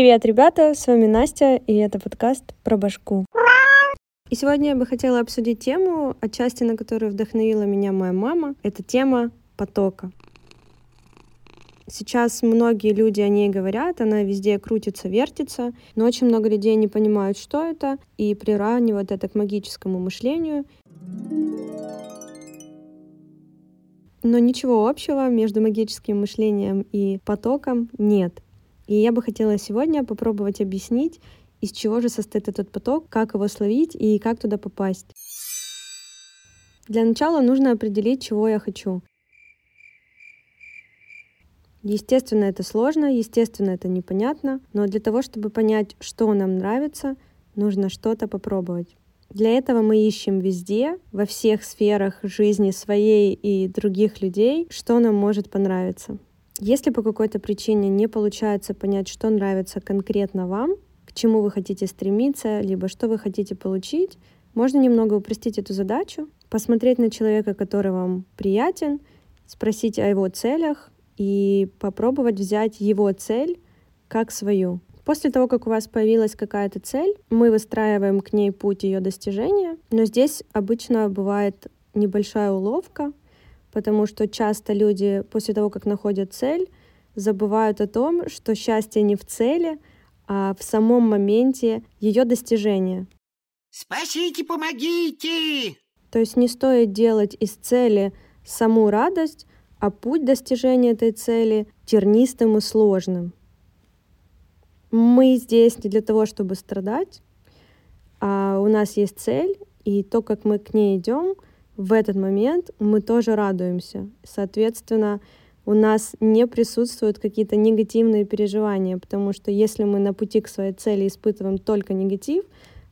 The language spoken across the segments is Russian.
Привет, ребята, с вами Настя, и это подкаст про башку. И сегодня я бы хотела обсудить тему, отчасти на которую вдохновила меня моя мама. Это тема потока. Сейчас многие люди о ней говорят, она везде крутится, вертится, но очень много людей не понимают, что это, и приравнивают это к магическому мышлению. Но ничего общего между магическим мышлением и потоком нет. И я бы хотела сегодня попробовать объяснить, из чего же состоит этот поток, как его словить и как туда попасть. Для начала нужно определить, чего я хочу. Естественно, это сложно, естественно, это непонятно, но для того, чтобы понять, что нам нравится, нужно что-то попробовать. Для этого мы ищем везде, во всех сферах жизни своей и других людей, что нам может понравиться. Если по какой-то причине не получается понять, что нравится конкретно вам, к чему вы хотите стремиться, либо что вы хотите получить, можно немного упростить эту задачу, посмотреть на человека, который вам приятен, спросить о его целях и попробовать взять его цель как свою. После того, как у вас появилась какая-то цель, мы выстраиваем к ней путь ее достижения, но здесь обычно бывает небольшая уловка, потому что часто люди после того, как находят цель, забывают о том, что счастье не в цели, а в самом моменте ее достижения. Спасите, помогите! То есть не стоит делать из цели саму радость, а путь достижения этой цели тернистым и сложным. Мы здесь не для того, чтобы страдать, а у нас есть цель, и то, как мы к ней идем — в этот момент мы тоже радуемся. Соответственно, у нас не присутствуют какие-то негативные переживания, потому что если мы на пути к своей цели испытываем только негатив,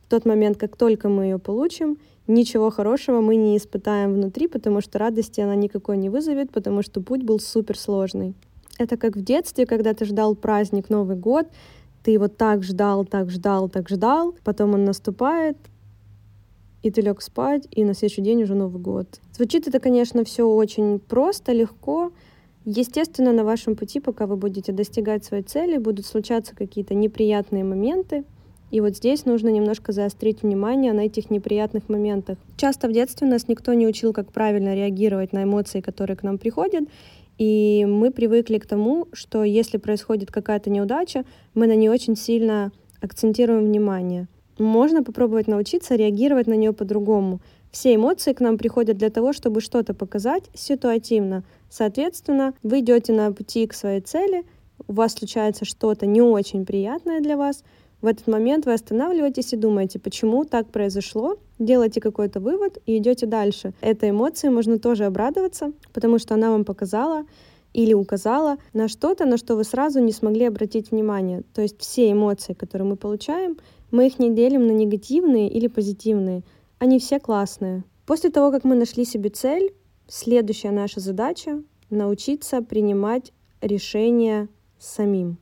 в тот момент, как только мы ее получим, ничего хорошего мы не испытаем внутри, потому что радости она никакой не вызовет, потому что путь был супер сложный. Это как в детстве, когда ты ждал праздник Новый год, ты его так ждал, так ждал, так ждал, потом он наступает, и ты лег спать, и на следующий день уже Новый год. Звучит это, конечно, все очень просто, легко. Естественно, на вашем пути, пока вы будете достигать своей цели, будут случаться какие-то неприятные моменты, и вот здесь нужно немножко заострить внимание на этих неприятных моментах. Часто в детстве нас никто не учил, как правильно реагировать на эмоции, которые к нам приходят, и мы привыкли к тому, что если происходит какая-то неудача, мы на нее очень сильно акцентируем внимание можно попробовать научиться реагировать на нее по-другому. Все эмоции к нам приходят для того, чтобы что-то показать ситуативно. Соответственно, вы идете на пути к своей цели, у вас случается что-то не очень приятное для вас, в этот момент вы останавливаетесь и думаете, почему так произошло, делаете какой-то вывод и идете дальше. Этой эмоции можно тоже обрадоваться, потому что она вам показала или указала на что-то, на что вы сразу не смогли обратить внимание. То есть все эмоции, которые мы получаем, мы их не делим на негативные или позитивные. Они все классные. После того, как мы нашли себе цель, следующая наша задача — научиться принимать решения самим.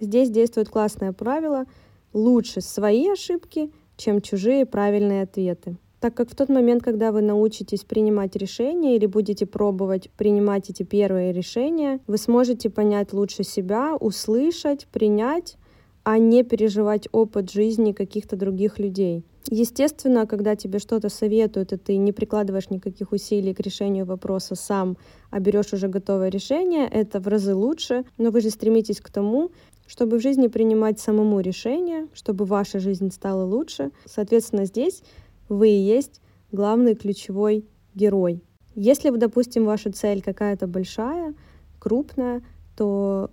Здесь действует классное правило «лучше свои ошибки, чем чужие правильные ответы». Так как в тот момент, когда вы научитесь принимать решения или будете пробовать принимать эти первые решения, вы сможете понять лучше себя, услышать, принять, а не переживать опыт жизни каких-то других людей. Естественно, когда тебе что-то советуют, и ты не прикладываешь никаких усилий к решению вопроса сам, а берешь уже готовое решение, это в разы лучше, но вы же стремитесь к тому, чтобы в жизни принимать самому решение, чтобы ваша жизнь стала лучше. Соответственно, здесь вы и есть главный ключевой герой. Если, допустим, ваша цель какая-то большая, крупная, то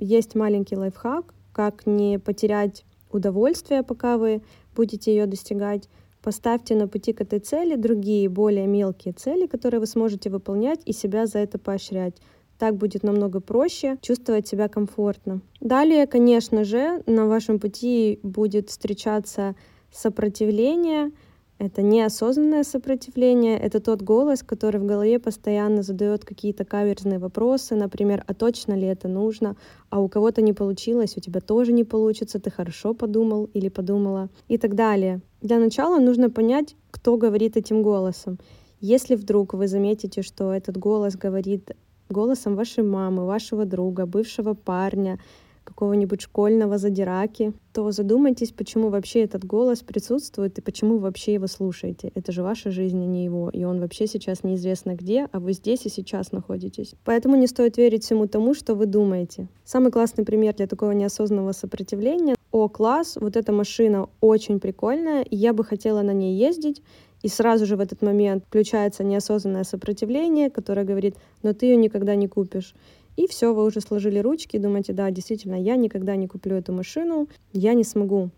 есть маленький лайфхак, как не потерять удовольствие, пока вы будете ее достигать. Поставьте на пути к этой цели другие, более мелкие цели, которые вы сможете выполнять и себя за это поощрять. Так будет намного проще чувствовать себя комфортно. Далее, конечно же, на вашем пути будет встречаться сопротивление, это неосознанное сопротивление, это тот голос, который в голове постоянно задает какие-то каверзные вопросы, например, а точно ли это нужно, а у кого-то не получилось, у тебя тоже не получится, ты хорошо подумал? Или подумала? и так далее. Для начала нужно понять, кто говорит этим голосом. Если вдруг вы заметите, что этот голос говорит голосом вашей мамы, вашего друга, бывшего парня, какого-нибудь школьного задираки, то задумайтесь, почему вообще этот голос присутствует и почему вы вообще его слушаете. Это же ваша жизнь, а не его. И он вообще сейчас неизвестно где, а вы здесь и сейчас находитесь. Поэтому не стоит верить всему тому, что вы думаете. Самый классный пример для такого неосознанного сопротивления о, класс, вот эта машина очень прикольная, и я бы хотела на ней ездить, и сразу же в этот момент включается неосознанное сопротивление, которое говорит, но ты ее никогда не купишь. И все, вы уже сложили ручки, думаете, да, действительно, я никогда не куплю эту машину, я не смогу.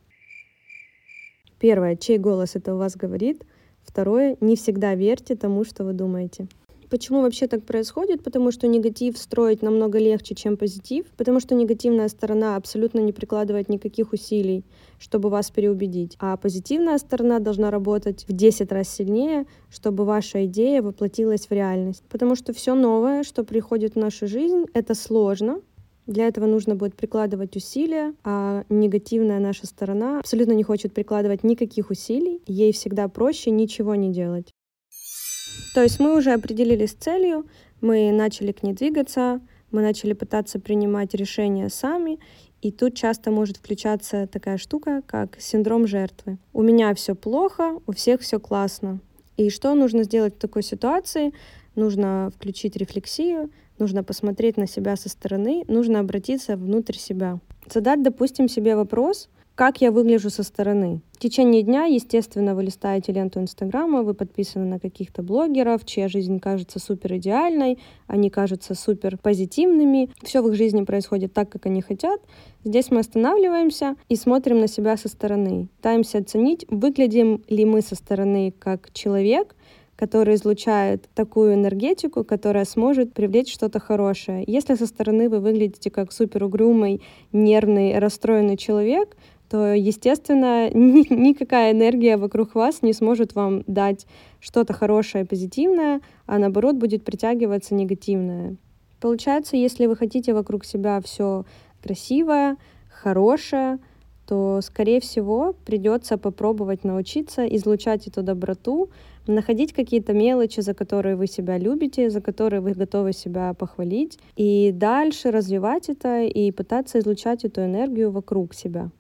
Первое, чей голос это у вас говорит. Второе, не всегда верьте тому, что вы думаете. Почему вообще так происходит? Потому что негатив строить намного легче, чем позитив, потому что негативная сторона абсолютно не прикладывает никаких усилий, чтобы вас переубедить, а позитивная сторона должна работать в 10 раз сильнее, чтобы ваша идея воплотилась в реальность. Потому что все новое, что приходит в нашу жизнь, это сложно, для этого нужно будет прикладывать усилия, а негативная наша сторона абсолютно не хочет прикладывать никаких усилий. Ей всегда проще ничего не делать. То есть мы уже определились с целью, мы начали к ней двигаться, мы начали пытаться принимать решения сами, и тут часто может включаться такая штука, как синдром жертвы. У меня все плохо, у всех все классно. И что нужно сделать в такой ситуации? Нужно включить рефлексию, нужно посмотреть на себя со стороны, нужно обратиться внутрь себя. Задать, допустим, себе вопрос, как я выгляжу со стороны. В течение дня, естественно, вы листаете ленту Инстаграма, вы подписаны на каких-то блогеров, чья жизнь кажется супер идеальной, они кажутся супер позитивными, все в их жизни происходит так, как они хотят. Здесь мы останавливаемся и смотрим на себя со стороны. Пытаемся оценить, выглядим ли мы со стороны как человек, который излучает такую энергетику, которая сможет привлечь что-то хорошее. Если со стороны вы выглядите как супер угрюмый, нервный, расстроенный человек, то, естественно, ни, никакая энергия вокруг вас не сможет вам дать что-то хорошее, позитивное, а наоборот будет притягиваться негативное. Получается, если вы хотите вокруг себя все красивое, хорошее, то, скорее всего, придется попробовать научиться излучать эту доброту, находить какие-то мелочи, за которые вы себя любите, за которые вы готовы себя похвалить, и дальше развивать это и пытаться излучать эту энергию вокруг себя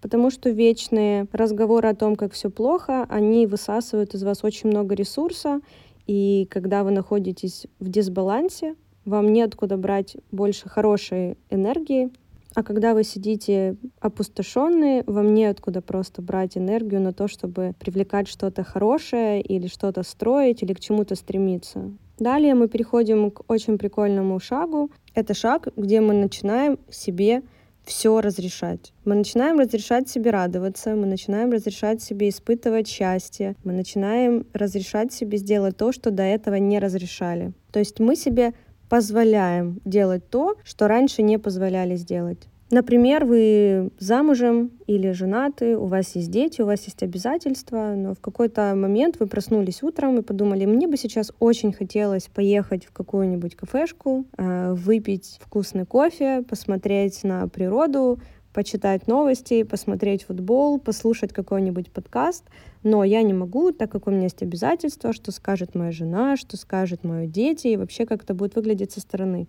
потому что вечные разговоры о том, как все плохо, они высасывают из вас очень много ресурса, и когда вы находитесь в дисбалансе, вам неоткуда брать больше хорошей энергии, а когда вы сидите опустошенные, вам неоткуда просто брать энергию на то, чтобы привлекать что-то хорошее или что-то строить или к чему-то стремиться. Далее мы переходим к очень прикольному шагу. Это шаг, где мы начинаем себе все разрешать. Мы начинаем разрешать себе радоваться, мы начинаем разрешать себе испытывать счастье, мы начинаем разрешать себе сделать то, что до этого не разрешали. То есть мы себе позволяем делать то, что раньше не позволяли сделать. Например, вы замужем или женаты, у вас есть дети, у вас есть обязательства, но в какой-то момент вы проснулись утром и подумали, мне бы сейчас очень хотелось поехать в какую-нибудь кафешку, э, выпить вкусный кофе, посмотреть на природу, почитать новости, посмотреть футбол, послушать какой-нибудь подкаст, но я не могу, так как у меня есть обязательства, что скажет моя жена, что скажет мои дети, и вообще как это будет выглядеть со стороны.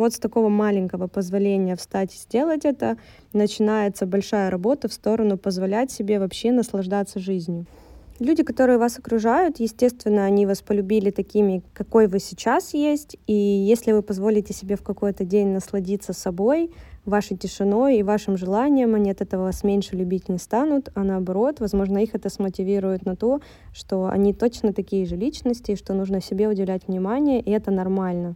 Вот с такого маленького позволения встать и сделать это начинается большая работа в сторону позволять себе вообще наслаждаться жизнью. Люди, которые вас окружают, естественно, они вас полюбили такими, какой вы сейчас есть. И если вы позволите себе в какой-то день насладиться собой, вашей тишиной и вашим желанием, они от этого вас меньше любить не станут, а наоборот, возможно, их это смотивирует на то, что они точно такие же личности, что нужно себе уделять внимание, и это нормально.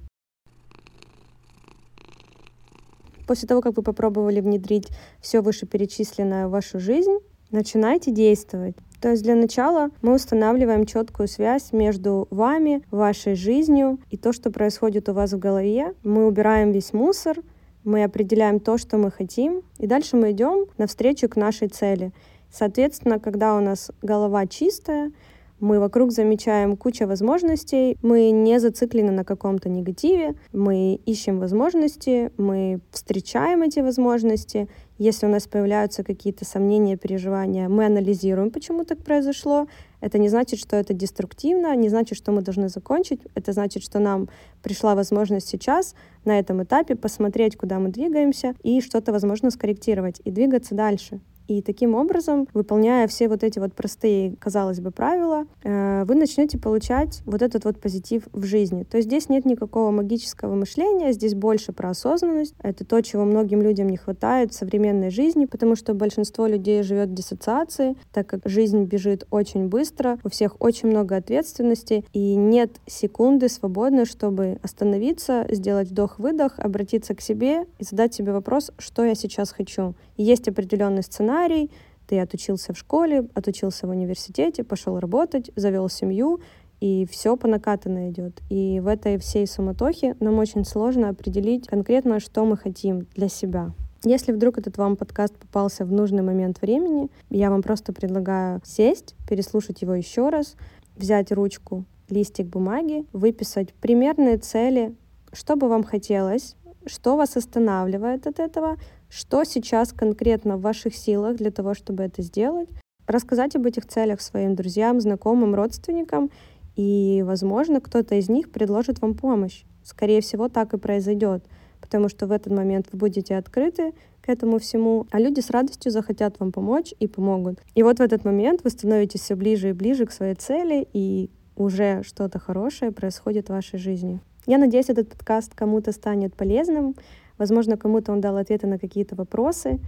После того, как вы попробовали внедрить все вышеперечисленное в вашу жизнь, начинайте действовать. То есть для начала мы устанавливаем четкую связь между вами, вашей жизнью и то, что происходит у вас в голове. Мы убираем весь мусор, мы определяем то, что мы хотим, и дальше мы идем навстречу к нашей цели. Соответственно, когда у нас голова чистая, мы вокруг замечаем кучу возможностей, мы не зациклены на каком-то негативе, мы ищем возможности, мы встречаем эти возможности. Если у нас появляются какие-то сомнения, переживания, мы анализируем, почему так произошло. Это не значит, что это деструктивно, не значит, что мы должны закончить. Это значит, что нам пришла возможность сейчас на этом этапе посмотреть, куда мы двигаемся, и что-то, возможно, скорректировать, и двигаться дальше. И таким образом, выполняя все вот эти вот простые, казалось бы, правила, э, вы начнете получать вот этот вот позитив в жизни. То есть здесь нет никакого магического мышления, здесь больше про осознанность. Это то, чего многим людям не хватает в современной жизни, потому что большинство людей живет в диссоциации, так как жизнь бежит очень быстро, у всех очень много ответственности, и нет секунды свободной, чтобы остановиться, сделать вдох-выдох, обратиться к себе и задать себе вопрос, что я сейчас хочу. Есть определенный сценарий, ты отучился в школе, отучился в университете, пошел работать, завел семью, и все по накатанной идет. И в этой всей суматохе нам очень сложно определить конкретно, что мы хотим для себя. Если вдруг этот вам подкаст попался в нужный момент времени, я вам просто предлагаю сесть, переслушать его еще раз, взять ручку, листик бумаги, выписать примерные цели, что бы вам хотелось, что вас останавливает от этого, что сейчас конкретно в ваших силах для того, чтобы это сделать, рассказать об этих целях своим друзьям, знакомым, родственникам, и, возможно, кто-то из них предложит вам помощь. Скорее всего, так и произойдет, потому что в этот момент вы будете открыты к этому всему, а люди с радостью захотят вам помочь и помогут. И вот в этот момент вы становитесь все ближе и ближе к своей цели, и уже что-то хорошее происходит в вашей жизни. Я надеюсь, этот подкаст кому-то станет полезным. Возможно, кому-то он дал ответы на какие-то вопросы,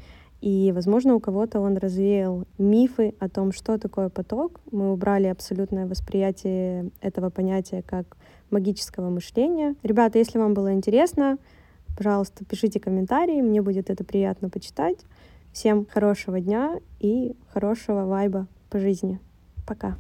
и, возможно, у кого-то он развеял мифы о том, что такое поток. Мы убрали абсолютное восприятие этого понятия как магического мышления. Ребята, если вам было интересно, пожалуйста, пишите комментарии, мне будет это приятно почитать. Всем хорошего дня и хорошего вайба по жизни. Пока.